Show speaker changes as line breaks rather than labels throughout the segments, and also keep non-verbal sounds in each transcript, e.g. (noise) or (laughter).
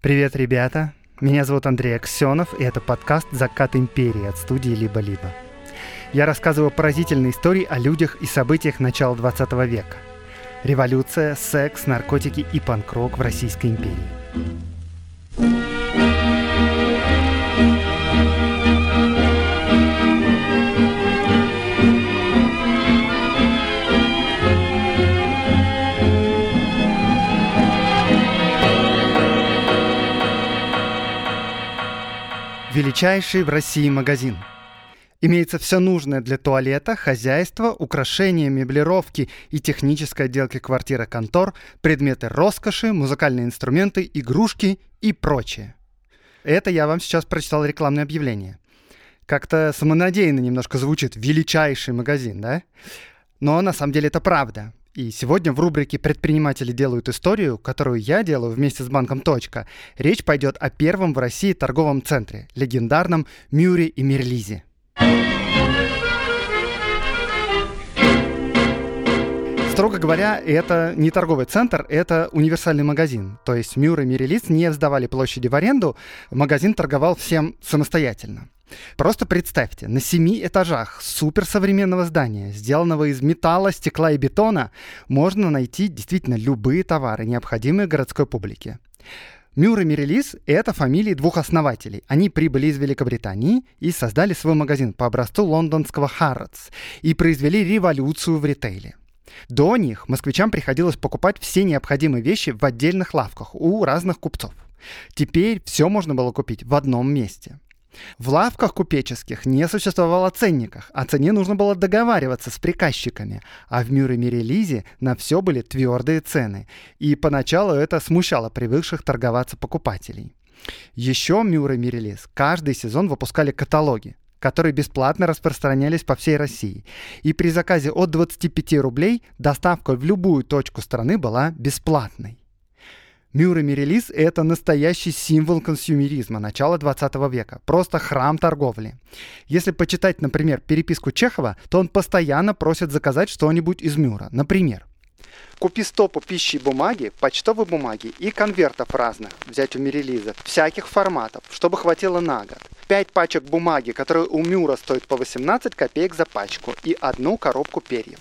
Привет, ребята! Меня зовут Андрей Аксенов, и это подкаст «Закат империи» от студии «Либо-либо». Я рассказываю поразительные истории о людях и событиях начала 20 века. Революция, секс, наркотики и панк-рок в Российской империи. Величайший в России магазин. Имеется все нужное для туалета, хозяйства, украшения, меблировки и технической отделки квартиры контор, предметы роскоши, музыкальные инструменты, игрушки и прочее. Это я вам сейчас прочитал рекламное объявление. Как-то самонадеянно немножко звучит «величайший магазин», да? Но на самом деле это правда. И сегодня в рубрике «Предприниматели делают историю», которую я делаю вместе с банком «Точка», речь пойдет о первом в России торговом центре, легендарном Мюре и Мерлизе. Строго говоря, это не торговый центр, это универсальный магазин. То есть Мюр и Мирелиц не сдавали площади в аренду, магазин торговал всем самостоятельно. Просто представьте, на семи этажах суперсовременного здания, сделанного из металла, стекла и бетона, можно найти действительно любые товары, необходимые городской публике. Мюр и Мирелис — это фамилии двух основателей. Они прибыли из Великобритании и создали свой магазин по образцу лондонского Harrods и произвели революцию в ритейле. До них москвичам приходилось покупать все необходимые вещи в отдельных лавках у разных купцов. Теперь все можно было купить в одном месте. В лавках купеческих не существовало ценниках, о цене нужно было договариваться с приказчиками, а в Мюр и Мерилизе на все были твердые цены, и поначалу это смущало привыкших торговаться покупателей. Еще Мюр и Мерилиз каждый сезон выпускали каталоги, которые бесплатно распространялись по всей России. И при заказе от 25 рублей доставка в любую точку страны была бесплатной. Мюр и Мерилиз — это настоящий символ консюмеризма начала 20 века, просто храм торговли. Если почитать, например, переписку Чехова, то он постоянно просит заказать что-нибудь из Мюра. Например, Купи стопу пищи и бумаги, почтовой бумаги и конвертов разных, взять у Мирелиза, всяких форматов, чтобы хватило на год. Пять пачек бумаги, которые у Мюра стоят по 18 копеек за пачку, и одну коробку перьев.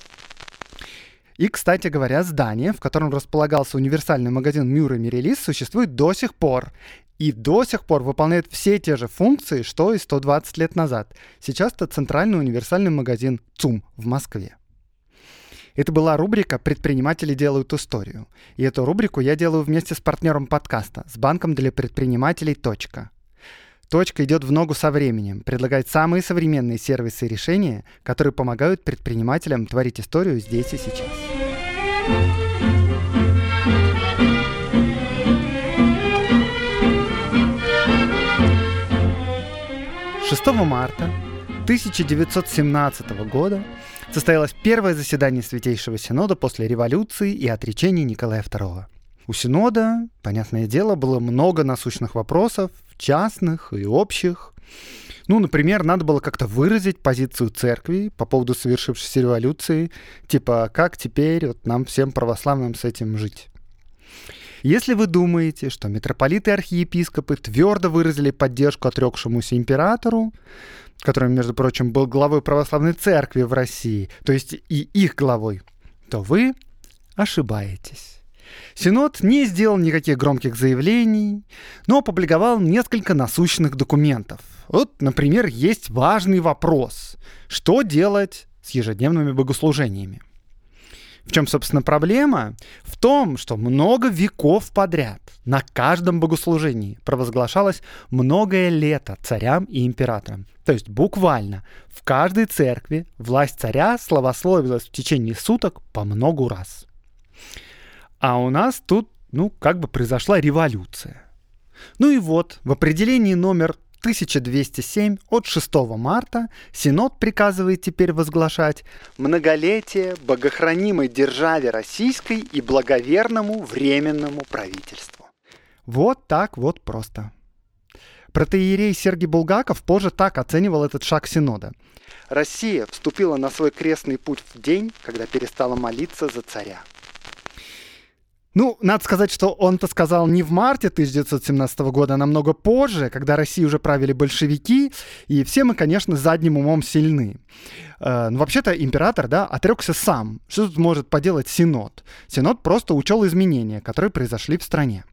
И, кстати говоря, здание, в котором располагался универсальный магазин Мюр и Мирелис, существует до сих пор. И до сих пор выполняет все те же функции, что и 120 лет назад. Сейчас это центральный универсальный магазин ЦУМ в Москве. Это была рубрика «Предприниматели делают историю». И эту рубрику я делаю вместе с партнером подкаста, с банком для предпринимателей «Точка». Точка идет в ногу со временем, предлагает самые современные сервисы и решения, которые помогают предпринимателям творить историю здесь и сейчас. 6 марта 1917 года состоялось первое заседание Святейшего Синода после революции и отречения Николая II. У Синода, понятное дело, было много насущных вопросов, частных и общих. Ну, например, надо было как-то выразить позицию церкви по поводу совершившейся революции, типа, как теперь вот нам всем православным с этим жить. Если вы думаете, что митрополиты и архиепископы твердо выразили поддержку отрекшемуся императору, который, между прочим, был главой православной церкви в России, то есть и их главой, то вы ошибаетесь. Синод не сделал никаких громких заявлений, но опубликовал несколько насущных документов. Вот, например, есть важный вопрос. Что делать с ежедневными богослужениями? В чем, собственно, проблема? В том, что много веков подряд на каждом богослужении провозглашалось многое лето царям и императорам. То есть буквально в каждой церкви власть царя словословилась в течение суток по многу раз. А у нас тут, ну, как бы произошла революция. Ну и вот, в определении номер 1207 от 6 марта Синод приказывает теперь возглашать многолетие богохранимой державе российской и благоверному временному правительству. Вот так вот просто. Протеерей Сергий Булгаков позже так оценивал этот шаг Синода. Россия вступила на свой крестный путь в день, когда перестала молиться за царя. Ну, надо сказать, что он это сказал не в марте 1917 года, а намного позже, когда России уже правили большевики, и все мы, конечно, задним умом сильны. Э, ну, вообще-то император, да, отрекся сам. Что тут может поделать Синод? Синод просто учел изменения, которые произошли в стране.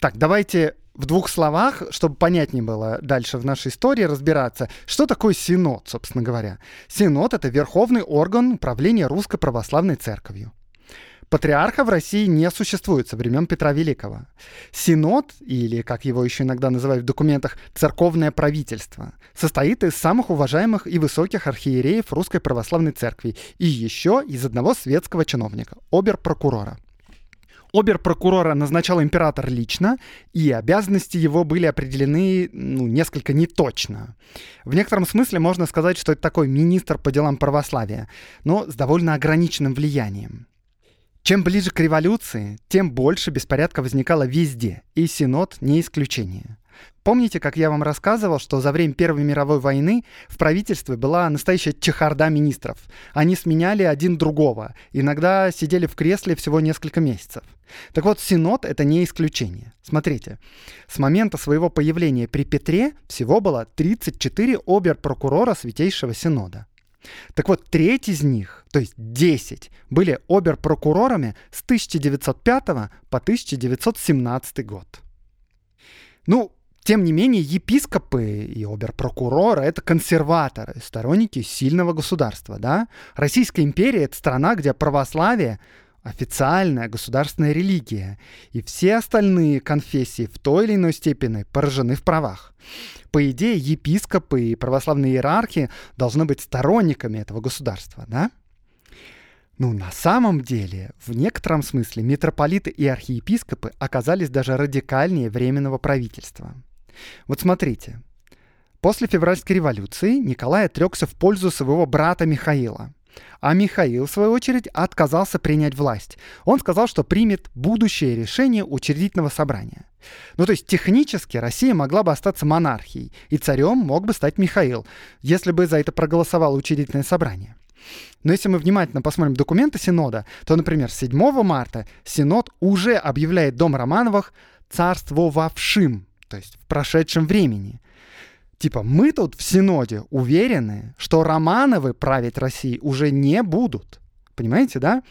Так, давайте в двух словах, чтобы понятнее было дальше в нашей истории разбираться, что такое Синод, собственно говоря. Синод — это верховный орган управления Русской Православной Церковью. Патриарха в России не существует со времен Петра Великого. Синод, или, как его еще иногда называют в документах, церковное правительство, состоит из самых уважаемых и высоких архиереев Русской Православной Церкви и еще из одного светского чиновника, обер-прокурора. Обер-прокурора назначал император лично, и обязанности его были определены ну, несколько неточно. В некотором смысле можно сказать, что это такой министр по делам православия, но с довольно ограниченным влиянием. Чем ближе к революции, тем больше беспорядка возникало везде, и Синод не исключение. Помните, как я вам рассказывал, что за время Первой мировой войны в правительстве была настоящая чехарда министров. Они сменяли один другого, иногда сидели в кресле всего несколько месяцев. Так вот, Синод — это не исключение. Смотрите, с момента своего появления при Петре всего было 34 обер-прокурора Святейшего Синода. Так вот, треть из них, то есть 10, были обер-прокурорами с 1905 по 1917 год. Ну, тем не менее, епископы и обер-прокуроры — это консерваторы, сторонники сильного государства, да? Российская империя — это страна, где православие официальная государственная религия, и все остальные конфессии в той или иной степени поражены в правах. По идее, епископы и православные иерархи должны быть сторонниками этого государства, да? Ну, на самом деле, в некотором смысле митрополиты и архиепископы оказались даже радикальнее Временного правительства. Вот смотрите. После февральской революции Николай отрекся в пользу своего брата Михаила – а Михаил, в свою очередь, отказался принять власть. Он сказал, что примет будущее решение учредительного собрания. Ну, то есть технически Россия могла бы остаться монархией, и царем мог бы стать Михаил, если бы за это проголосовало учредительное собрание. Но если мы внимательно посмотрим документы Синода, то, например, 7 марта Синод уже объявляет Дом Романовых царствовавшим, то есть в прошедшем времени. Типа, мы тут в Синоде уверены, что Романовы править Россией уже не будут. Понимаете, да?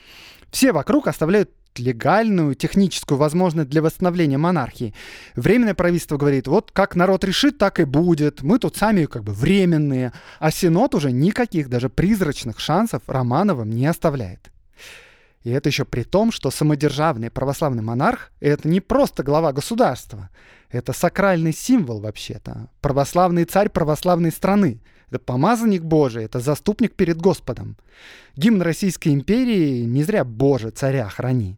Все вокруг оставляют легальную техническую возможность для восстановления монархии. Временное правительство говорит, вот как народ решит, так и будет. Мы тут сами как бы временные. А Синод уже никаких даже призрачных шансов Романовым не оставляет. И это еще при том, что самодержавный православный монарх — это не просто глава государства. Это сакральный символ вообще-то. Православный царь православной страны. Это помазанник Божий, это заступник перед Господом. Гимн Российской империи не зря «Боже, царя храни».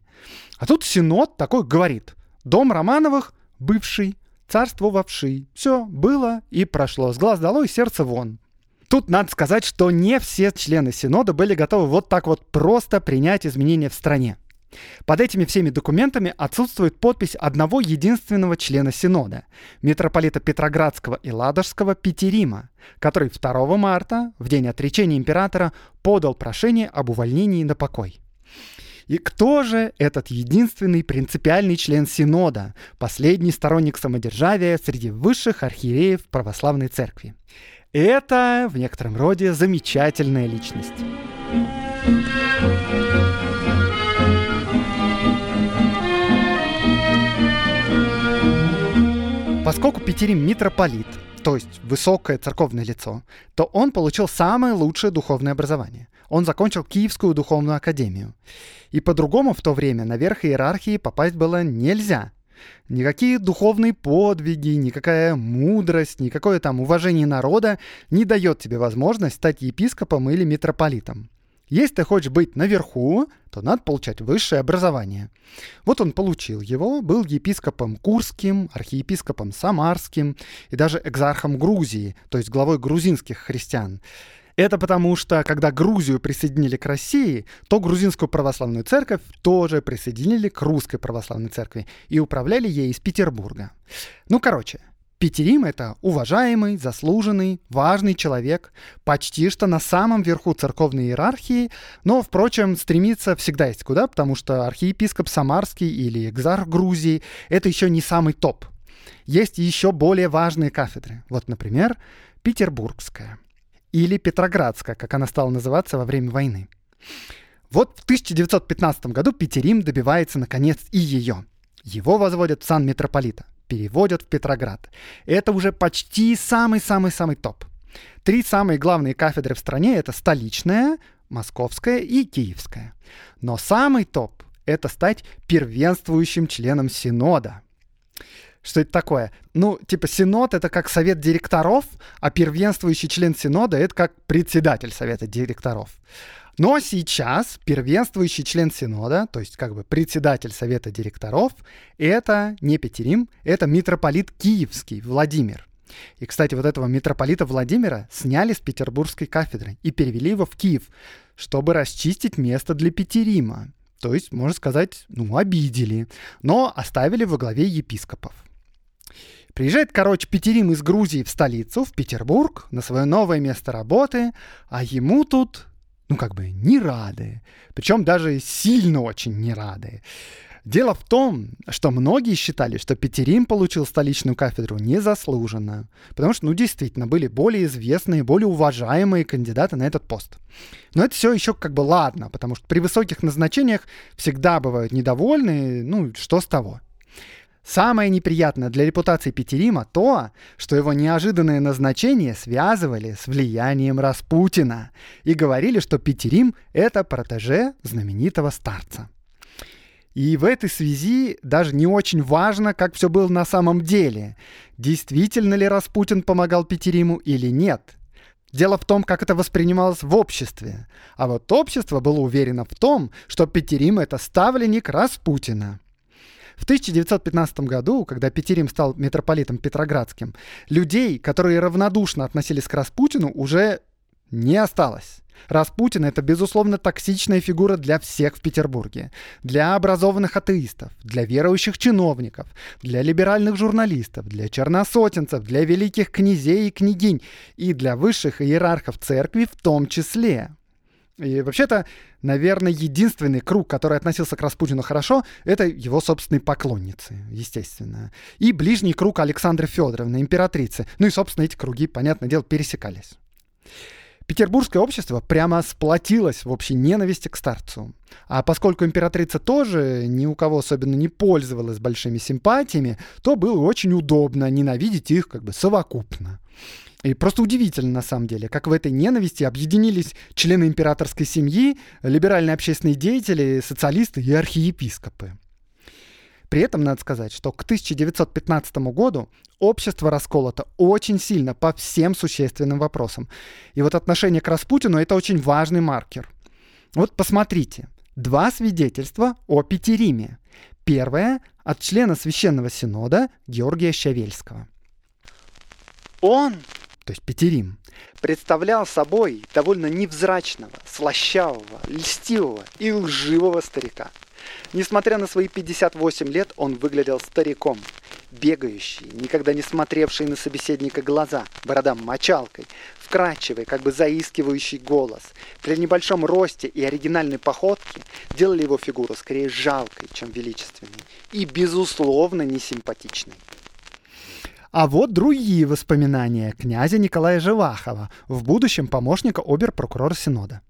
А тут Синод такой говорит. Дом Романовых бывший, царствовавший. Все было и прошло. С глаз долой, сердце вон. Тут надо сказать, что не все члены Синода были готовы вот так вот просто принять изменения в стране. Под этими всеми документами отсутствует подпись одного единственного члена Синода, митрополита Петроградского и Ладожского Петерима, который 2 марта, в день отречения императора, подал прошение об увольнении на покой. И кто же этот единственный принципиальный член Синода, последний сторонник самодержавия среди высших архиереев православной церкви? Это в некотором роде замечательная личность. Поскольку Петерим митрополит, то есть высокое церковное лицо, то он получил самое лучшее духовное образование. Он закончил Киевскую духовную академию. И по-другому в то время наверх иерархии попасть было нельзя. Никакие духовные подвиги, никакая мудрость, никакое там уважение народа не дает тебе возможность стать епископом или митрополитом. Если ты хочешь быть наверху, то надо получать высшее образование. Вот он получил его, был епископом Курским, архиепископом Самарским и даже экзархом Грузии, то есть главой грузинских христиан. Это потому что, когда Грузию присоединили к России, то грузинскую православную церковь тоже присоединили к русской православной церкви и управляли ей из Петербурга. Ну, короче, Петерим — это уважаемый, заслуженный, важный человек, почти что на самом верху церковной иерархии, но, впрочем, стремится всегда есть куда, потому что архиепископ Самарский или экзарх Грузии — это еще не самый топ. Есть еще более важные кафедры. Вот, например, Петербургская или Петроградская, как она стала называться во время войны. Вот в 1915 году Петерим добивается, наконец, и ее. Его возводят в сан митрополита, переводят в Петроград. Это уже почти самый-самый-самый топ. Три самые главные кафедры в стране — это столичная, московская и киевская. Но самый топ — это стать первенствующим членом Синода. Что это такое? Ну, типа, Синод — это как совет директоров, а первенствующий член Синода — это как председатель совета директоров. Но сейчас первенствующий член Синода, то есть как бы председатель Совета директоров, это не Петерим, это митрополит Киевский Владимир. И, кстати, вот этого митрополита Владимира сняли с петербургской кафедры и перевели его в Киев, чтобы расчистить место для Петерима. То есть, можно сказать, ну, обидели, но оставили во главе епископов. Приезжает, короче, Петерим из Грузии в столицу, в Петербург, на свое новое место работы, а ему тут ну, как бы не рады. Причем даже сильно очень не рады. Дело в том, что многие считали, что Петерим получил столичную кафедру незаслуженно, потому что, ну, действительно, были более известные, более уважаемые кандидаты на этот пост. Но это все еще как бы ладно, потому что при высоких назначениях всегда бывают недовольны, ну, что с того. Самое неприятное для репутации Петерима то, что его неожиданное назначение связывали с влиянием Распутина и говорили, что Петерим — это протеже знаменитого старца. И в этой связи даже не очень важно, как все было на самом деле. Действительно ли Распутин помогал Петериму или нет. Дело в том, как это воспринималось в обществе. А вот общество было уверено в том, что Петерим — это ставленник Распутина. В 1915 году, когда Петерим стал митрополитом Петроградским, людей, которые равнодушно относились к Распутину, уже не осталось. Распутин — это, безусловно, токсичная фигура для всех в Петербурге. Для образованных атеистов, для верующих чиновников, для либеральных журналистов, для черносотенцев, для великих князей и княгинь и для высших иерархов церкви в том числе. И вообще-то, наверное, единственный круг, который относился к Распутину хорошо, это его собственные поклонницы, естественно. И ближний круг Александры Федоровны, императрицы. Ну и, собственно, эти круги, понятное дело, пересекались. Петербургское общество прямо сплотилось в общей ненависти к старцу. А поскольку императрица тоже ни у кого особенно не пользовалась большими симпатиями, то было очень удобно ненавидеть их как бы совокупно. И просто удивительно, на самом деле, как в этой ненависти объединились члены императорской семьи, либеральные общественные деятели, социалисты и архиепископы. При этом надо сказать, что к 1915 году общество расколото очень сильно по всем существенным вопросам. И вот отношение к Распутину — это очень важный маркер. Вот посмотрите. Два свидетельства о Петериме. Первое — от члена Священного Синода Георгия Щавельского. Он то есть Петерим, представлял собой довольно невзрачного, слащавого, льстивого и лживого старика. Несмотря на свои 58 лет, он выглядел стариком, бегающий, никогда не смотревший на собеседника глаза, бородам мочалкой, вкрадчивый, как бы заискивающий голос. При небольшом росте и оригинальной походке делали его фигуру скорее жалкой, чем величественной, и, безусловно, несимпатичной. А вот другие воспоминания князя Николая Живахова, в будущем помощника обер-прокурора Синода.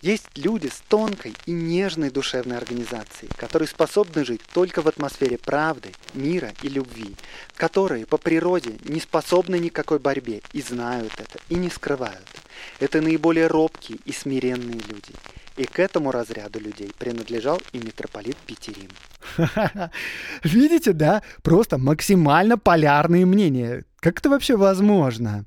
Есть люди с тонкой и нежной душевной организацией, которые способны жить только в атмосфере правды, мира и любви, которые по природе не способны никакой борьбе и знают это, и не скрывают. Это наиболее робкие и смиренные люди. И к этому разряду людей принадлежал и митрополит Петерим. (laughs) Видите, да? Просто максимально полярные мнения. Как это вообще возможно?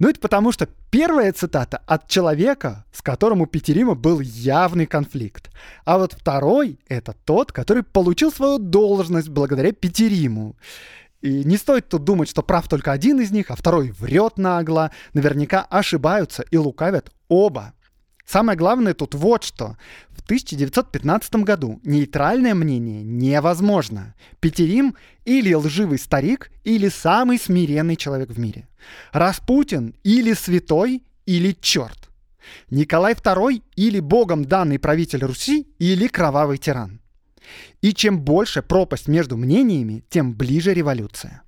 Ну, это потому что первая цитата от человека, с которым у Петерима был явный конфликт. А вот второй — это тот, который получил свою должность благодаря Петериму. И не стоит тут думать, что прав только один из них, а второй врет нагло. Наверняка ошибаются и лукавят оба. Самое главное тут вот что. В 1915 году нейтральное мнение невозможно. Петерим или лживый старик, или самый смиренный человек в мире. Распутин или святой, или черт. Николай II или богом данный правитель Руси, или кровавый тиран. И чем больше пропасть между мнениями, тем ближе революция.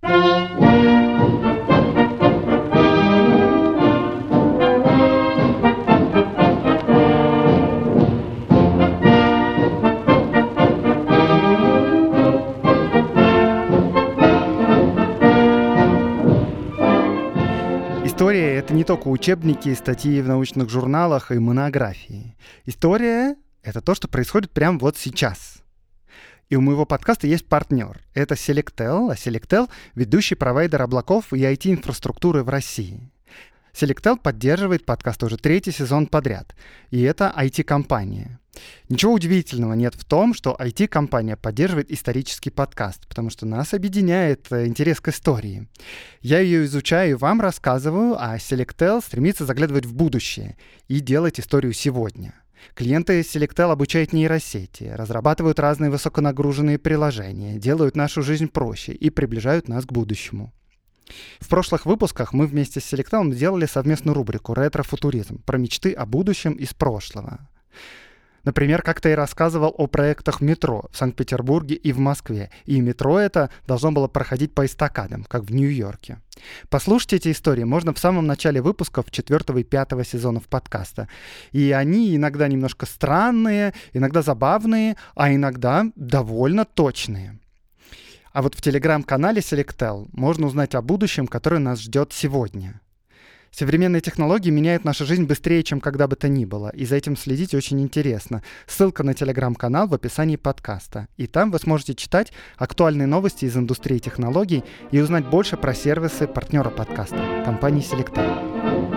Только учебники, статьи в научных журналах и монографии. История — это то, что происходит прямо вот сейчас. И у моего подкаста есть партнер. Это Selectel, а Selectel — ведущий провайдер облаков и IT-инфраструктуры в России. Selectel поддерживает подкаст уже третий сезон подряд. И это IT-компания. Ничего удивительного нет в том, что IT-компания поддерживает исторический подкаст, потому что нас объединяет э, интерес к истории. Я ее изучаю и вам рассказываю, а Selectel стремится заглядывать в будущее и делать историю сегодня. Клиенты Selectel обучают нейросети, разрабатывают разные высоконагруженные приложения, делают нашу жизнь проще и приближают нас к будущему. В прошлых выпусках мы вместе с Selectel делали совместную рубрику «Ретро-футуризм» про мечты о будущем из прошлого. Например, как-то я рассказывал о проектах метро в Санкт-Петербурге и в Москве. И метро это должно было проходить по эстакадам, как в Нью-Йорке. Послушайте эти истории можно в самом начале выпусков четвертого и пятого сезонов подкаста. И они иногда немножко странные, иногда забавные, а иногда довольно точные. А вот в телеграм-канале Selectel можно узнать о будущем, которое нас ждет сегодня. Современные технологии меняют нашу жизнь быстрее, чем когда бы то ни было, и за этим следить очень интересно. Ссылка на телеграм-канал в описании подкаста. И там вы сможете читать актуальные новости из индустрии технологий и узнать больше про сервисы партнера подкаста, компании Selectel.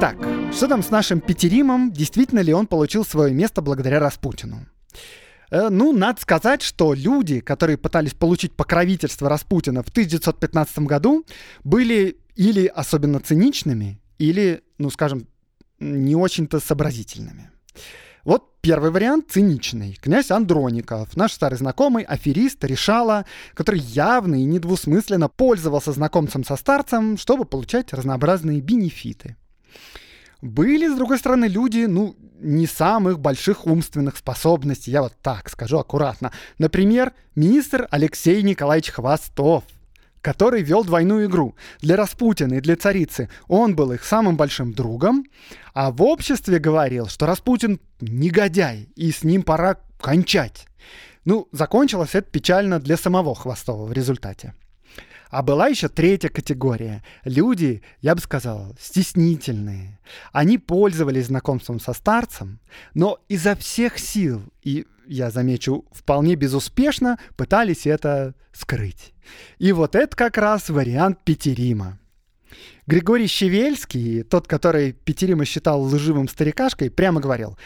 Итак, что там с нашим Петеримом? Действительно ли он получил свое место благодаря Распутину? Э, ну, надо сказать, что люди, которые пытались получить покровительство Распутина в 1915 году, были или особенно циничными, или, ну, скажем, не очень-то сообразительными. Вот первый вариант циничный. Князь Андроников, наш старый знакомый, аферист, решала, который явно и недвусмысленно пользовался знакомцем со старцем, чтобы получать разнообразные бенефиты. Были, с другой стороны, люди, ну, не самых больших умственных способностей, я вот так скажу аккуратно. Например, министр Алексей Николаевич Хвостов, который вел двойную игру. Для Распутина и для царицы он был их самым большим другом, а в обществе говорил, что Распутин негодяй, и с ним пора кончать. Ну, закончилось это печально для самого Хвостова в результате. А была еще третья категория. Люди, я бы сказал, стеснительные. Они пользовались знакомством со старцем, но изо всех сил, и я замечу, вполне безуспешно пытались это скрыть. И вот это как раз вариант Петерима. Григорий Щевельский, тот, который Петерима считал лживым старикашкой, прямо говорил,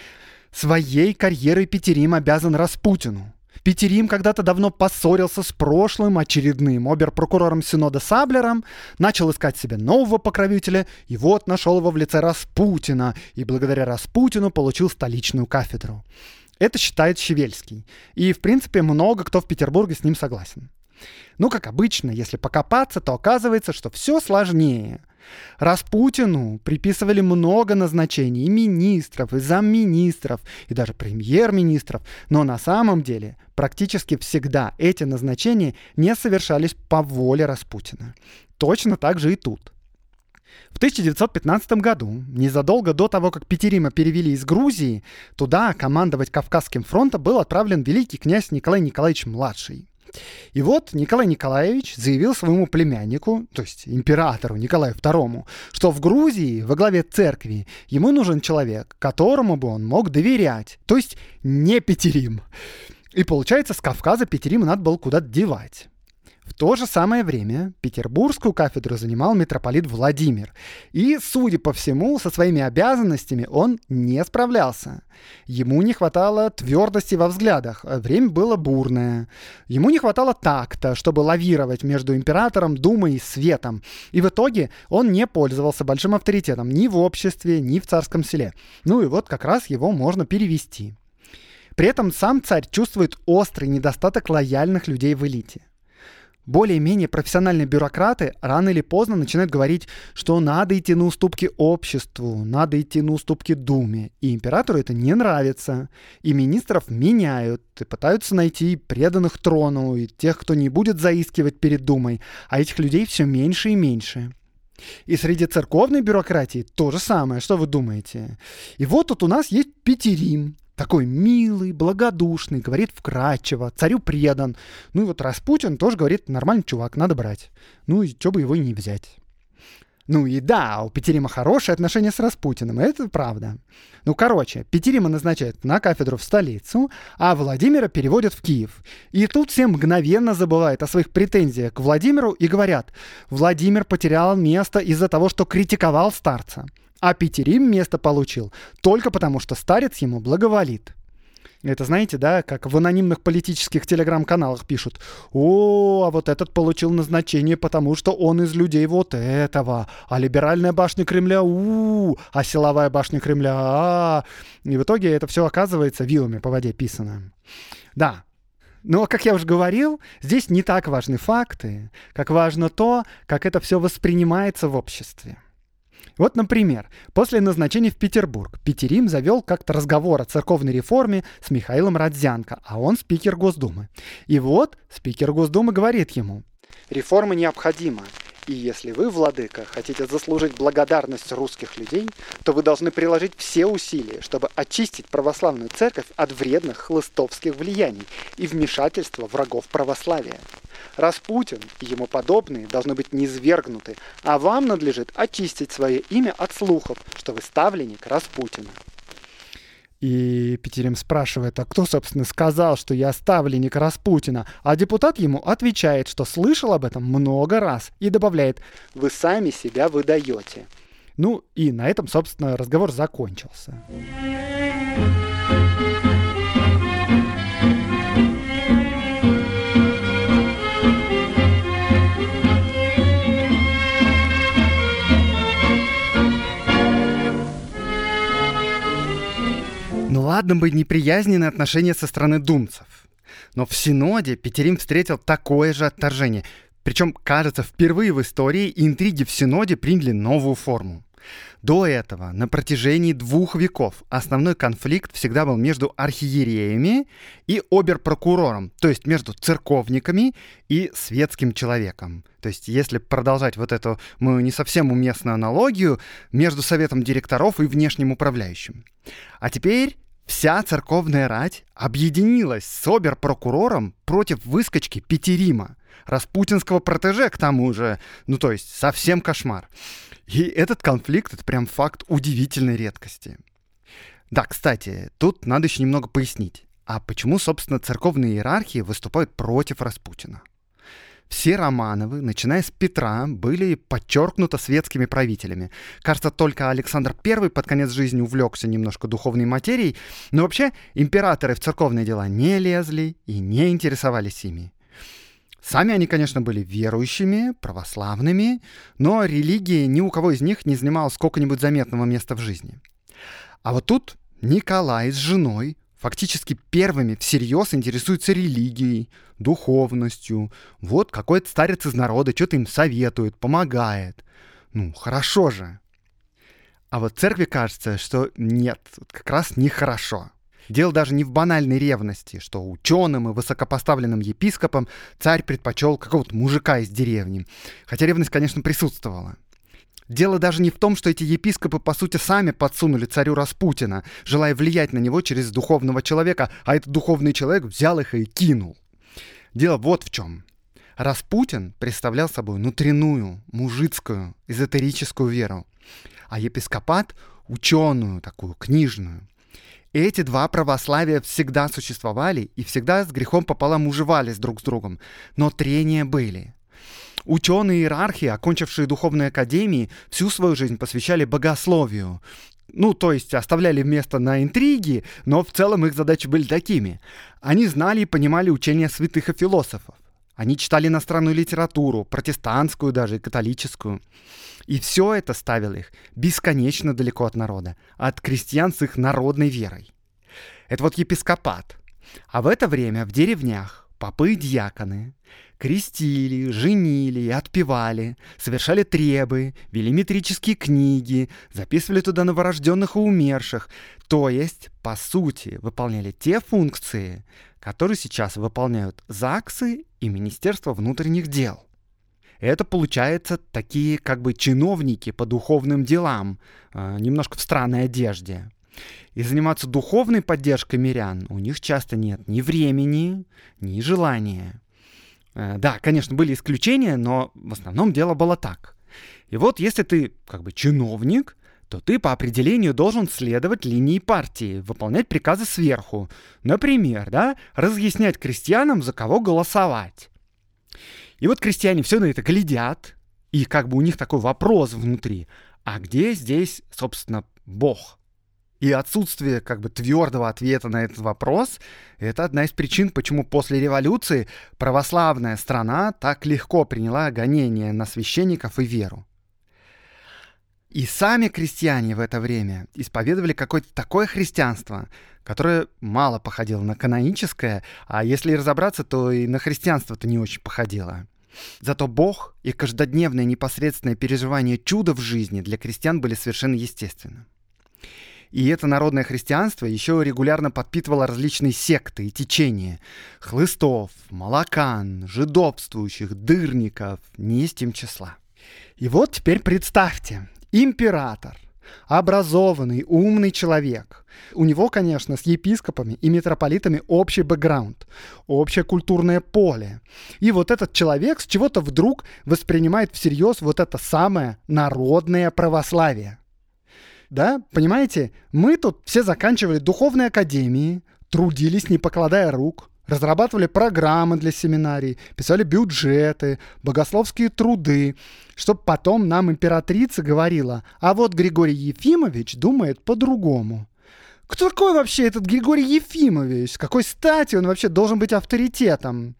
«Своей карьерой Петерим обязан Распутину. Петерим когда-то давно поссорился с прошлым очередным обер-прокурором Синода Саблером, начал искать себе нового покровителя, и вот нашел его в лице Распутина, и благодаря Распутину получил столичную кафедру. Это считает Щевельский. И, в принципе, много кто в Петербурге с ним согласен. Ну, как обычно, если покопаться, то оказывается, что все сложнее. Распутину приписывали много назначений и министров, и замминистров, и даже премьер-министров, но на самом деле практически всегда эти назначения не совершались по воле Распутина. Точно так же и тут. В 1915 году, незадолго до того, как Петерима перевели из Грузии, туда командовать Кавказским фронтом был отправлен великий князь Николай Николаевич Младший. И вот Николай Николаевич заявил своему племяннику, то есть императору Николаю II, что в Грузии во главе церкви ему нужен человек, которому бы он мог доверять, то есть не Петерим. И получается, с Кавказа Петерима надо было куда-то девать. В то же самое время петербургскую кафедру занимал митрополит Владимир. И, судя по всему, со своими обязанностями он не справлялся. Ему не хватало твердости во взглядах, время было бурное. Ему не хватало такта, чтобы лавировать между императором, думой и светом. И в итоге он не пользовался большим авторитетом ни в обществе, ни в царском селе. Ну и вот как раз его можно перевести. При этом сам царь чувствует острый недостаток лояльных людей в элите более-менее профессиональные бюрократы рано или поздно начинают говорить, что надо идти на уступки обществу, надо идти на уступки Думе. И императору это не нравится. И министров меняют, и пытаются найти преданных трону, и тех, кто не будет заискивать перед Думой. А этих людей все меньше и меньше. И среди церковной бюрократии то же самое, что вы думаете. И вот тут у нас есть Петерим, такой милый, благодушный, говорит вкрадчиво, царю предан. Ну и вот Распутин тоже говорит, нормальный чувак, надо брать. Ну и что бы его не взять. Ну и да, у Петерима хорошие отношения с Распутиным, это правда. Ну, короче, Петерима назначают на кафедру в столицу, а Владимира переводят в Киев. И тут все мгновенно забывают о своих претензиях к Владимиру и говорят, Владимир потерял место из-за того, что критиковал старца. А Петерим место получил только потому, что старец ему благоволит. Это знаете, да, как в анонимных политических телеграм-каналах пишут. О, а вот этот получил назначение, потому что он из людей вот этого. А либеральная башня Кремля, у, а силовая башня Кремля, а. И в итоге это все оказывается вилами по воде писано. Да, но, как я уже говорил, здесь не так важны факты, как важно то, как это все воспринимается в обществе. Вот, например, после назначения в Петербург Петерим завел как-то разговор о церковной реформе с Михаилом Родзянко, а он спикер Госдумы. И вот спикер Госдумы говорит ему, «Реформа необходима, и если вы, владыка, хотите заслужить благодарность русских людей, то вы должны приложить все усилия, чтобы очистить православную церковь от вредных хлыстовских влияний и вмешательства врагов православия. Распутин и ему подобные должны быть низвергнуты, а вам надлежит очистить свое имя от слухов, что вы ставленник Распутина. И Петерим спрашивает, а кто, собственно, сказал, что я ставленник Распутина? А депутат ему отвечает, что слышал об этом много раз и добавляет, вы сами себя выдаете. Ну и на этом, собственно, разговор закончился. Ладно бы неприязненные отношения со стороны думцев. Но в Синоде Петерим встретил такое же отторжение. Причем, кажется, впервые в истории интриги в Синоде приняли новую форму. До этого, на протяжении двух веков, основной конфликт всегда был между архиереями и оберпрокурором, то есть между церковниками и светским человеком. То есть, если продолжать вот эту, мы не совсем уместную аналогию, между советом директоров и внешним управляющим. А теперь Вся церковная рать объединилась с обер-прокурором против выскочки Петерима, распутинского протеже к тому же, ну то есть совсем кошмар. И этот конфликт — это прям факт удивительной редкости. Да, кстати, тут надо еще немного пояснить. А почему, собственно, церковные иерархии выступают против Распутина? Все Романовы, начиная с Петра, были подчеркнуто светскими правителями. Кажется, только Александр I под конец жизни увлекся немножко духовной материей, но вообще императоры в церковные дела не лезли и не интересовались ими. Сами они, конечно, были верующими, православными, но религия ни у кого из них не занимала сколько-нибудь заметного места в жизни. А вот тут Николай с женой фактически первыми всерьез интересуются религией, духовностью. Вот какой-то старец из народа что-то им советует, помогает. Ну, хорошо же. А вот церкви кажется, что нет, как раз нехорошо. Дело даже не в банальной ревности, что ученым и высокопоставленным епископам царь предпочел какого-то мужика из деревни. Хотя ревность, конечно, присутствовала. Дело даже не в том, что эти епископы, по сути, сами подсунули царю Распутина, желая влиять на него через духовного человека, а этот духовный человек взял их и кинул. Дело вот в чем. Распутин представлял собой внутреннюю, мужицкую, эзотерическую веру, а епископат — ученую, такую книжную. Эти два православия всегда существовали и всегда с грехом пополам уживались друг с другом, но трения были. Ученые иерархи, окончившие духовные академии, всю свою жизнь посвящали богословию. Ну, то есть оставляли место на интриги, но в целом их задачи были такими. Они знали и понимали учения святых и философов. Они читали иностранную литературу, протестантскую даже, и католическую. И все это ставило их бесконечно далеко от народа, от крестьян с их народной верой. Это вот епископат. А в это время в деревнях попы и дьяконы крестили, женили, отпевали, совершали требы, вели метрические книги, записывали туда новорожденных и умерших, то есть, по сути, выполняли те функции, которые сейчас выполняют ЗАГСы и Министерство внутренних дел. Это, получается, такие как бы чиновники по духовным делам, э, немножко в странной одежде. И заниматься духовной поддержкой мирян у них часто нет ни времени, ни желания. Э, да, конечно, были исключения, но в основном дело было так. И вот если ты как бы чиновник, то ты по определению должен следовать линии партии, выполнять приказы сверху. Например, да, разъяснять крестьянам, за кого голосовать. И вот крестьяне все на это глядят, и как бы у них такой вопрос внутри, а где здесь, собственно, Бог? И отсутствие как бы твердого ответа на этот вопрос — это одна из причин, почему после революции православная страна так легко приняла гонение на священников и веру. И сами крестьяне в это время исповедовали какое-то такое христианство, которое мало походило на каноническое, а если разобраться, то и на христианство-то не очень походило. Зато Бог и каждодневное непосредственное переживание чуда в жизни для крестьян были совершенно естественны. И это народное христианство еще регулярно подпитывало различные секты и течения. Хлыстов, молокан, жидовствующих, дырников, не есть им числа. И вот теперь представьте, император, образованный, умный человек. У него, конечно, с епископами и митрополитами общий бэкграунд, общее культурное поле. И вот этот человек с чего-то вдруг воспринимает всерьез вот это самое народное православие да, понимаете, мы тут все заканчивали духовные академии, трудились, не покладая рук, разрабатывали программы для семинарий, писали бюджеты, богословские труды, чтобы потом нам императрица говорила, а вот Григорий Ефимович думает по-другому. Кто такой вообще этот Григорий Ефимович? С какой стати он вообще должен быть авторитетом?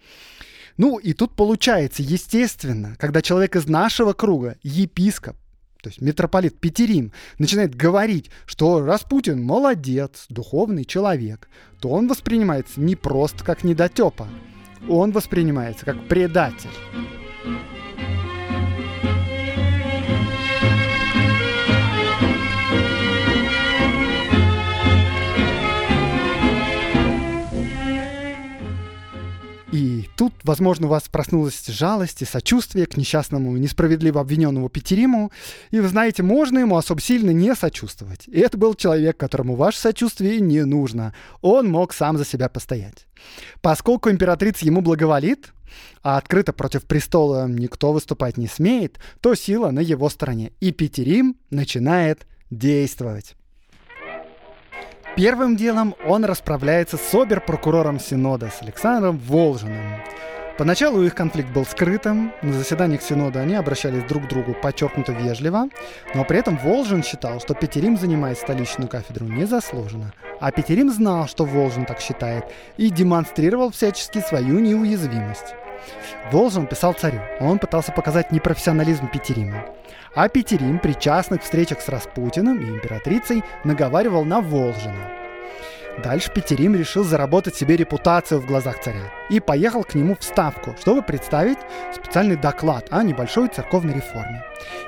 Ну и тут получается, естественно, когда человек из нашего круга, епископ, то есть митрополит Петерим, начинает говорить, что Распутин молодец, духовный человек, то он воспринимается не просто как недотепа, он воспринимается как предатель. Тут, возможно, у вас проснулась жалость и сочувствие к несчастному, несправедливо обвиненному Петериму. И вы знаете, можно ему особо сильно не сочувствовать. И это был человек, которому ваше сочувствие не нужно. Он мог сам за себя постоять. Поскольку императрица ему благоволит, а открыто против престола никто выступать не смеет, то сила на его стороне. И Петерим начинает действовать. Первым делом он расправляется с обер-прокурором Синода, с Александром Волжиным. Поначалу их конфликт был скрытым, на заседаниях Синода они обращались друг к другу подчеркнуто вежливо, но при этом Волжин считал, что Петерим занимает столичную кафедру незаслуженно, а Петерим знал, что Волжин так считает, и демонстрировал всячески свою неуязвимость. Волжин писал царю, он пытался показать непрофессионализм Петерима. А Петерим при частных встречах с Распутиным и императрицей наговаривал на Волжина. Дальше Петерим решил заработать себе репутацию в глазах царя и поехал к нему в Ставку, чтобы представить специальный доклад о небольшой церковной реформе.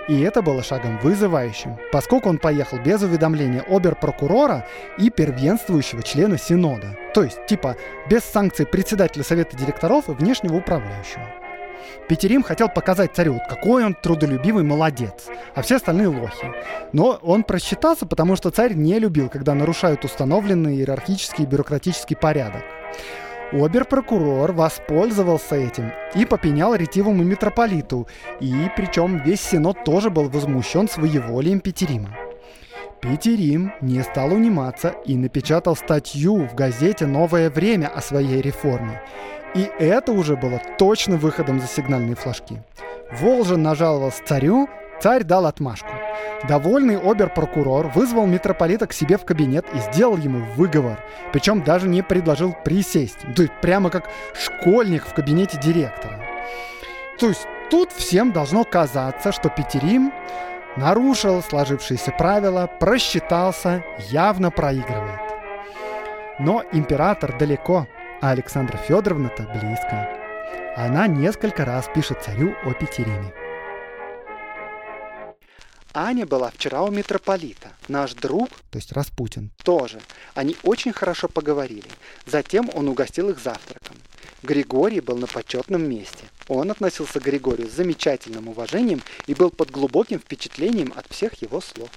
И это было шагом вызывающим, поскольку он поехал без уведомления обер-прокурора и первенствующего члена Синода, то есть типа без санкций председателя Совета директоров и внешнего управляющего. Петерим хотел показать царю, какой он трудолюбивый молодец, а все остальные лохи. Но он просчитался, потому что царь не любил, когда нарушают установленный иерархический и бюрократический порядок. Обер-прокурор воспользовался этим и попенял ретивому митрополиту, и причем весь синод тоже был возмущен своеволием Петерима. Петерим не стал униматься и напечатал статью в газете «Новое время» о своей реформе. И это уже было точно выходом за сигнальные флажки. Волжин нажаловался царю, царь дал отмашку. Довольный обер-прокурор вызвал митрополита к себе в кабинет и сделал ему выговор. Причем даже не предложил присесть. То есть прямо как школьник в кабинете директора. То есть тут всем должно казаться, что Петерим нарушил сложившиеся правила, просчитался, явно проигрывает. Но император далеко, а Александра Федоровна-то близко. Она несколько раз пишет царю о Петериме. Аня была вчера у митрополита. Наш друг, то есть Распутин, тоже. Они очень хорошо поговорили. Затем он угостил их завтраком. Григорий был на почетном месте. Он относился к Григорию с замечательным уважением и был под глубоким впечатлением от всех его слов.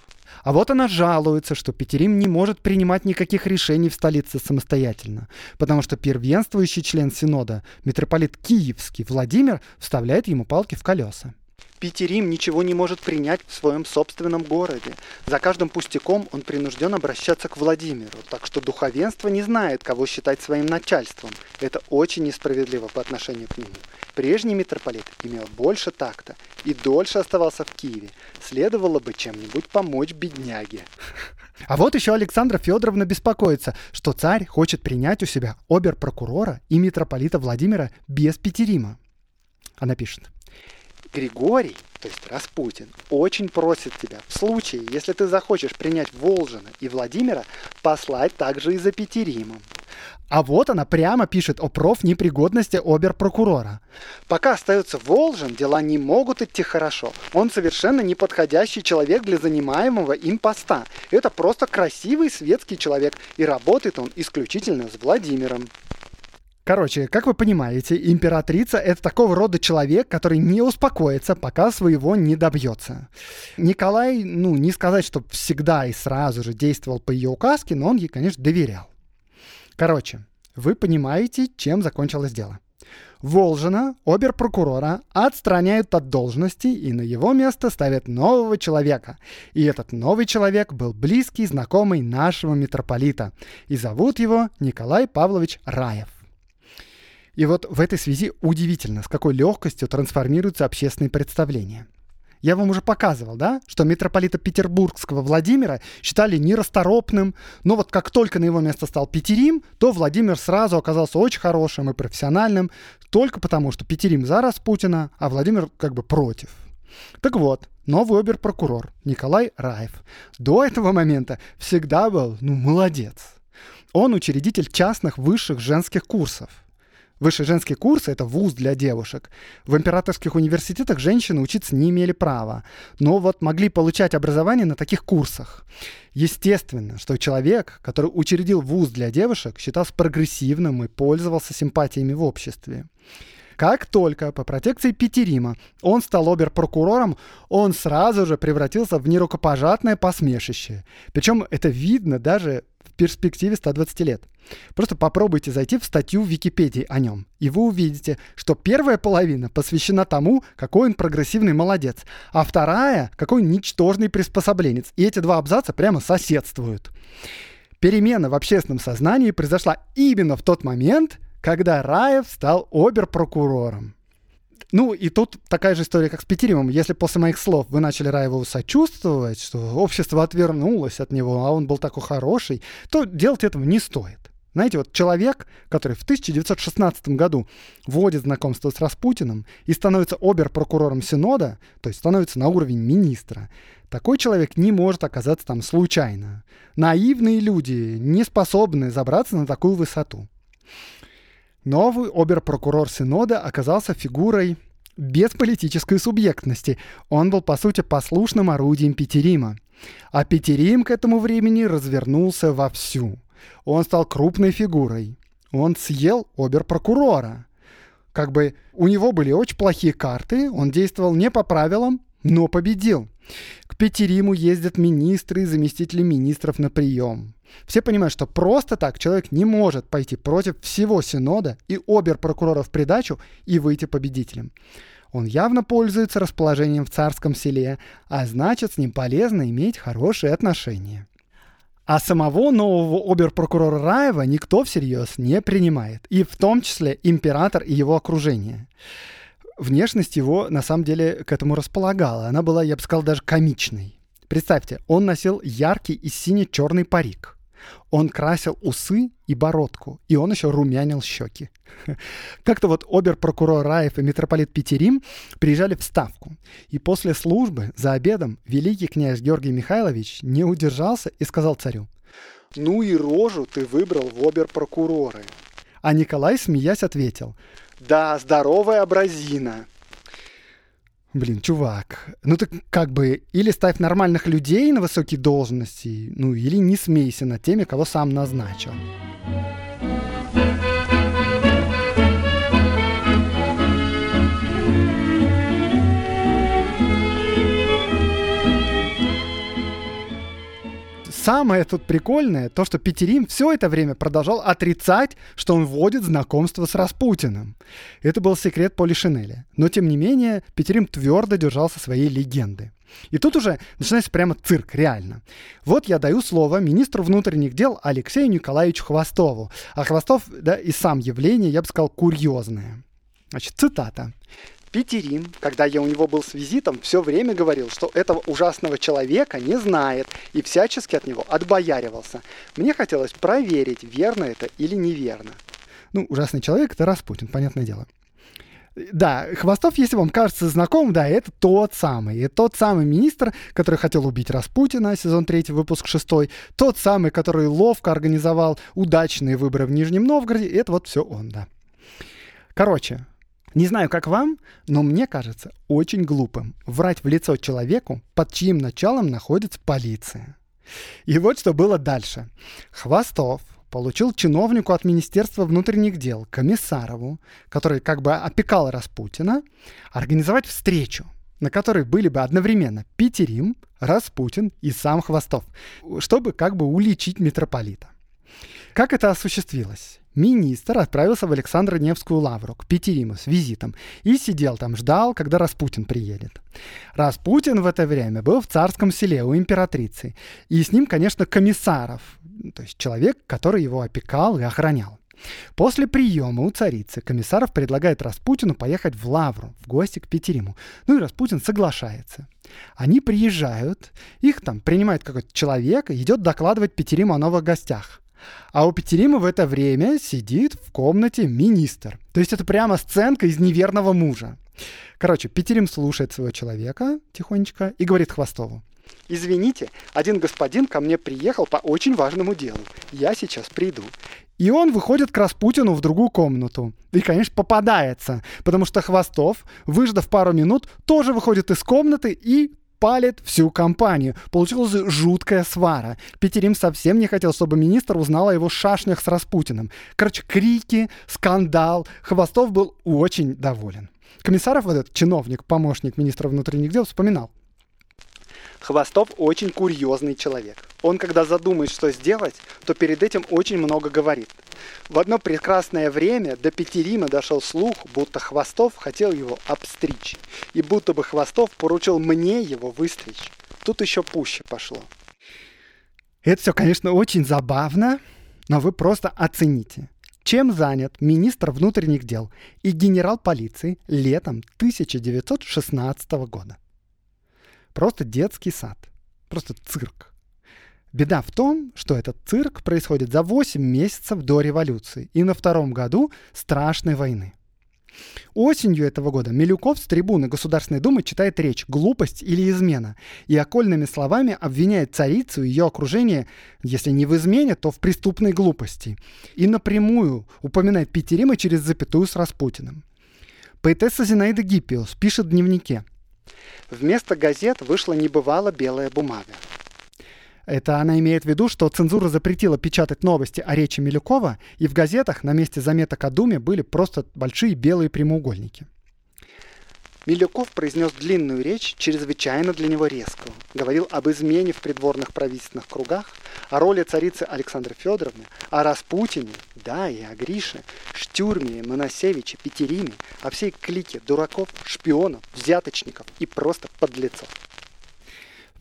А вот она жалуется, что Петерим не может принимать никаких решений в столице самостоятельно, потому что первенствующий член Синода, митрополит Киевский Владимир, вставляет ему палки в колеса. Петерим ничего не может принять в своем собственном городе. За каждым пустяком он принужден обращаться к Владимиру, так что духовенство не знает, кого считать своим начальством. Это очень несправедливо по отношению к нему. Прежний митрополит имел больше такта и дольше оставался в Киеве. Следовало бы чем-нибудь помочь бедняге. А вот еще Александра Федоровна беспокоится, что царь хочет принять у себя обер-прокурора и митрополита Владимира без Петерима. Она пишет. Григорий, то есть Распутин, очень просит тебя, в случае, если ты захочешь принять Волжина и Владимира, послать также и за Петеримом. А вот она прямо пишет о профнепригодности обер-прокурора. Пока остается Волжин, дела не могут идти хорошо. Он совершенно неподходящий человек для занимаемого им поста. Это просто красивый светский человек, и работает он исключительно с Владимиром. Короче, как вы понимаете, императрица — это такого рода человек, который не успокоится, пока своего не добьется. Николай, ну, не сказать, что всегда и сразу же действовал по ее указке, но он ей, конечно, доверял. Короче, вы понимаете, чем закончилось дело. Волжина, обер-прокурора, отстраняют от должности и на его место ставят нового человека. И этот новый человек был близкий знакомый нашего митрополита. И зовут его Николай Павлович Раев. И вот в этой связи удивительно, с какой легкостью трансформируются общественные представления. Я вам уже показывал, да, что митрополита Петербургского Владимира считали нерасторопным, но вот как только на его место стал Петерим, то Владимир сразу оказался очень хорошим и профессиональным, только потому, что Петерим за Распутина, а Владимир как бы против. Так вот, новый обер-прокурор Николай Раев до этого момента всегда был, ну, молодец. Он учредитель частных высших женских курсов – Высший женский курс — это вуз для девушек. В императорских университетах женщины учиться не имели права, но вот могли получать образование на таких курсах. Естественно, что человек, который учредил вуз для девушек, считался прогрессивным и пользовался симпатиями в обществе. Как только по протекции Петерима он стал обер-прокурором, он сразу же превратился в нерукопожатное посмешище. Причем это видно даже в перспективе 120 лет. Просто попробуйте зайти в статью в Википедии о нем, и вы увидите, что первая половина посвящена тому, какой он прогрессивный молодец, а вторая — какой ничтожный приспособленец. И эти два абзаца прямо соседствуют. Перемена в общественном сознании произошла именно в тот момент, когда Раев стал обер-прокурором. Ну, и тут такая же история, как с Петеримом. Если после моих слов вы начали Раеву сочувствовать, что общество отвернулось от него, а он был такой хороший, то делать этого не стоит. Знаете, вот человек, который в 1916 году вводит знакомство с Распутиным и становится обер-прокурором Синода, то есть становится на уровень министра, такой человек не может оказаться там случайно. Наивные люди не способны забраться на такую высоту. Новый обер-прокурор Синода оказался фигурой без политической субъектности. Он был, по сути, послушным орудием Петерима. А Петерим к этому времени развернулся вовсю. Он стал крупной фигурой. Он съел обер-прокурора. Как бы у него были очень плохие карты, он действовал не по правилам, но победил. К Петериму ездят министры и заместители министров на прием. Все понимают, что просто так человек не может пойти против всего Синода и обер-прокурора в придачу и выйти победителем. Он явно пользуется расположением в царском селе, а значит, с ним полезно иметь хорошие отношения. А самого нового оберпрокурора Раева никто всерьез не принимает, и в том числе император и его окружение. Внешность его на самом деле к этому располагала. Она была, я бы сказал, даже комичной. Представьте, он носил яркий и сине-черный парик – он красил усы и бородку, и он еще румянил щеки. (laughs) Как-то вот обер-прокурор Раев и митрополит Петерим приезжали в Ставку. И после службы за обедом великий князь Георгий Михайлович не удержался и сказал царю, «Ну и рожу ты выбрал в обер-прокуроры». А Николай, смеясь, ответил, «Да, здоровая образина, Блин, чувак, ну ты как бы или ставь нормальных людей на высокие должности, ну или не смейся над теми, кого сам назначил. Самое тут прикольное, то, что Петерим все это время продолжал отрицать, что он вводит знакомство с Распутиным. Это был секрет Поли Шинеля. Но, тем не менее, Петерим твердо держался своей легенды. И тут уже начинается прямо цирк, реально. Вот я даю слово министру внутренних дел Алексею Николаевичу Хвостову. А Хвостов, да, и сам явление, я бы сказал, курьезное. Значит, цитата. Петерин, когда я у него был с визитом, все время говорил, что этого ужасного человека не знает и всячески от него отбояривался. Мне хотелось проверить, верно это или неверно. Ну, ужасный человек — это Распутин, понятное дело. Да, Хвостов, если вам кажется знаком, да, это тот самый. Это тот самый министр, который хотел убить Распутина, сезон 3, выпуск 6. Тот самый, который ловко организовал удачные выборы в Нижнем Новгороде. Это вот все он, да. Короче, не знаю, как вам, но мне кажется очень глупым врать в лицо человеку, под чьим началом находится полиция. И вот что было дальше. Хвостов получил чиновнику от Министерства внутренних дел, Комиссарову, который как бы опекал Распутина, организовать встречу, на которой были бы одновременно Петерим, Распутин и сам Хвостов, чтобы как бы уличить митрополита. Как это осуществилось? Министр отправился в Александро-Невскую лавру к Петериму с визитом и сидел там, ждал, когда Распутин приедет. Распутин в это время был в царском селе у императрицы, и с ним, конечно, комиссаров, то есть человек, который его опекал и охранял. После приема у царицы комиссаров предлагает Распутину поехать в Лавру, в гости к Петериму. Ну и Распутин соглашается. Они приезжают, их там принимает какой-то человек идет докладывать Петериму о новых гостях. А у Петерима в это время сидит в комнате министр. То есть это прямо сценка из неверного мужа. Короче, Петерим слушает своего человека тихонечко и говорит Хвостову. «Извините, один господин ко мне приехал по очень важному делу. Я сейчас приду». И он выходит к Распутину в другую комнату. И, конечно, попадается, потому что Хвостов, выждав пару минут, тоже выходит из комнаты и палит всю компанию. Получилась жуткая свара. Петерим совсем не хотел, чтобы министр узнал о его шашнях с Распутиным. Короче, крики, скандал. Хвостов был очень доволен. Комиссаров, вот этот чиновник, помощник министра внутренних дел, вспоминал. Хвостов очень курьезный человек. Он, когда задумает, что сделать, то перед этим очень много говорит. В одно прекрасное время до Петерима дошел слух, будто Хвостов хотел его обстричь, и будто бы Хвостов поручил мне его выстричь. Тут еще пуще пошло. Это все, конечно, очень забавно, но вы просто оцените, чем занят министр внутренних дел и генерал полиции летом 1916 года. Просто детский сад. Просто цирк. Беда в том, что этот цирк происходит за 8 месяцев до революции и на втором году страшной войны. Осенью этого года Милюков с трибуны Государственной Думы читает речь «Глупость или измена» и окольными словами обвиняет царицу и ее окружение, если не в измене, то в преступной глупости. И напрямую упоминает Петерима через запятую с Распутиным. Поэтесса Зинаида Гиппиус пишет в дневнике – Вместо газет вышла небывало белая бумага. Это она имеет в виду, что цензура запретила печатать новости о речи Милюкова, и в газетах на месте заметок о Думе были просто большие белые прямоугольники. Милюков произнес длинную речь, чрезвычайно для него резкую. Говорил об измене в придворных правительственных кругах, о роли царицы Александры Федоровны, о Распутине, да, и о Грише, Штюрме, Моносевиче, Петериме, о всей клике дураков, шпионов, взяточников и просто подлецов.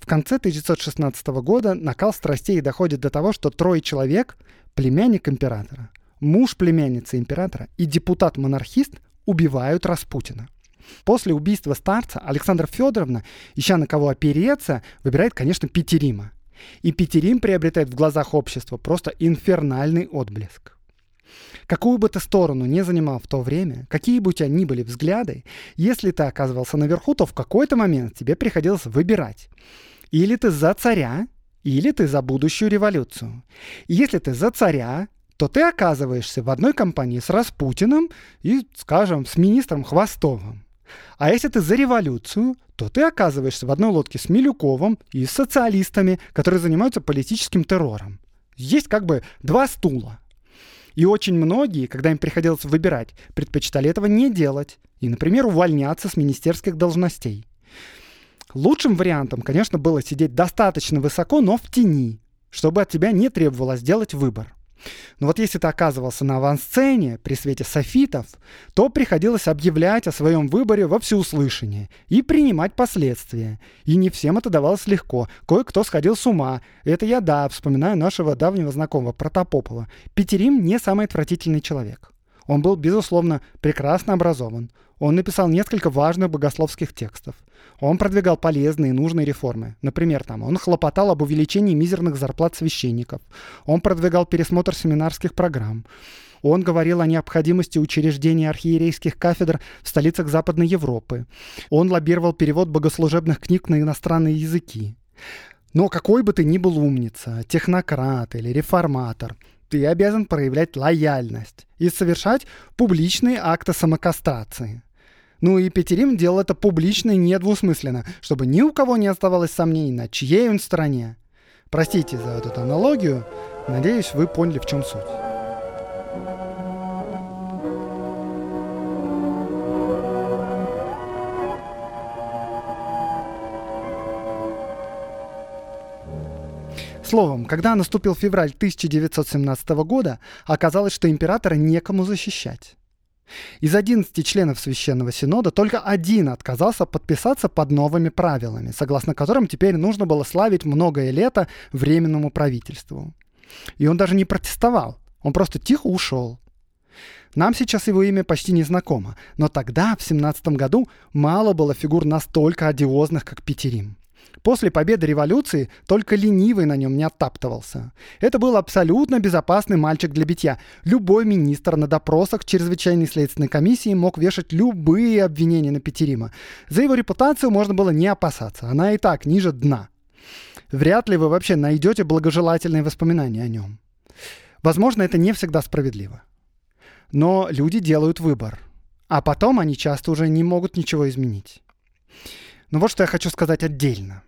В конце 1916 года накал страстей доходит до того, что трое человек, племянник императора, муж племянницы императора и депутат-монархист убивают Распутина. После убийства старца Александра Федоровна, ища на кого опереться, выбирает, конечно, Петерима. И Петерим приобретает в глазах общества просто инфернальный отблеск. Какую бы ты сторону не занимал в то время, какие бы у тебя ни были взгляды, если ты оказывался наверху, то в какой-то момент тебе приходилось выбирать. Или ты за царя, или ты за будущую революцию. Если ты за царя, то ты оказываешься в одной компании с Распутиным и, скажем, с министром Хвостовым. А если ты за революцию, то ты оказываешься в одной лодке с Милюковым и с социалистами, которые занимаются политическим террором. Есть как бы два стула. И очень многие, когда им приходилось выбирать, предпочитали этого не делать и, например, увольняться с министерских должностей. Лучшим вариантом, конечно, было сидеть достаточно высоко, но в тени, чтобы от тебя не требовалось делать выбор. Но вот если ты оказывался на авансцене при свете софитов, то приходилось объявлять о своем выборе во всеуслышание и принимать последствия. И не всем это давалось легко. Кое-кто сходил с ума. Это я, да, вспоминаю нашего давнего знакомого Протопопова. Петерим не самый отвратительный человек. Он был, безусловно, прекрасно образован. Он написал несколько важных богословских текстов. Он продвигал полезные и нужные реформы. Например, там, он хлопотал об увеличении мизерных зарплат священников. Он продвигал пересмотр семинарских программ. Он говорил о необходимости учреждения архиерейских кафедр в столицах Западной Европы. Он лоббировал перевод богослужебных книг на иностранные языки. Но какой бы ты ни был умница, технократ или реформатор, ты обязан проявлять лояльность и совершать публичные акты самокастрации. Ну и Петерим делал это публично и недвусмысленно, чтобы ни у кого не оставалось сомнений, на чьей он стороне. Простите за эту аналогию, надеюсь, вы поняли, в чем суть. Словом, когда наступил февраль 1917 года, оказалось, что императора некому защищать. Из 11 членов Священного Синода только один отказался подписаться под новыми правилами, согласно которым теперь нужно было славить многое лето Временному правительству. И он даже не протестовал, он просто тихо ушел. Нам сейчас его имя почти не знакомо, но тогда, в 17 году, мало было фигур настолько одиозных, как Петерим. После победы революции только ленивый на нем не оттаптывался. Это был абсолютно безопасный мальчик для битья. Любой министр на допросах чрезвычайной следственной комиссии мог вешать любые обвинения на Петерима. За его репутацию можно было не опасаться. Она и так ниже дна. Вряд ли вы вообще найдете благожелательные воспоминания о нем. Возможно, это не всегда справедливо. Но люди делают выбор. А потом они часто уже не могут ничего изменить. Но вот что я хочу сказать отдельно.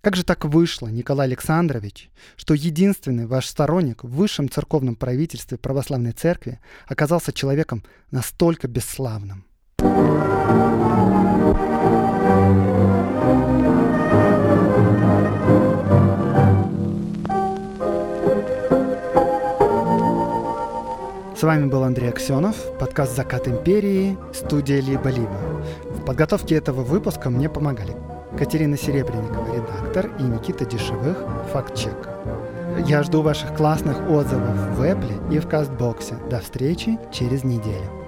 Как же так вышло, Николай Александрович, что единственный ваш сторонник в высшем церковном правительстве православной церкви оказался человеком настолько бесславным? С вами был Андрей Аксенов, подкаст «Закат империи», студия «Либо-либо». Подготовке этого выпуска мне помогали Катерина Серебренникова, редактор, и Никита Дешевых, факт-чек. Я жду ваших классных отзывов в Apple и в Кастбоксе. До встречи через неделю.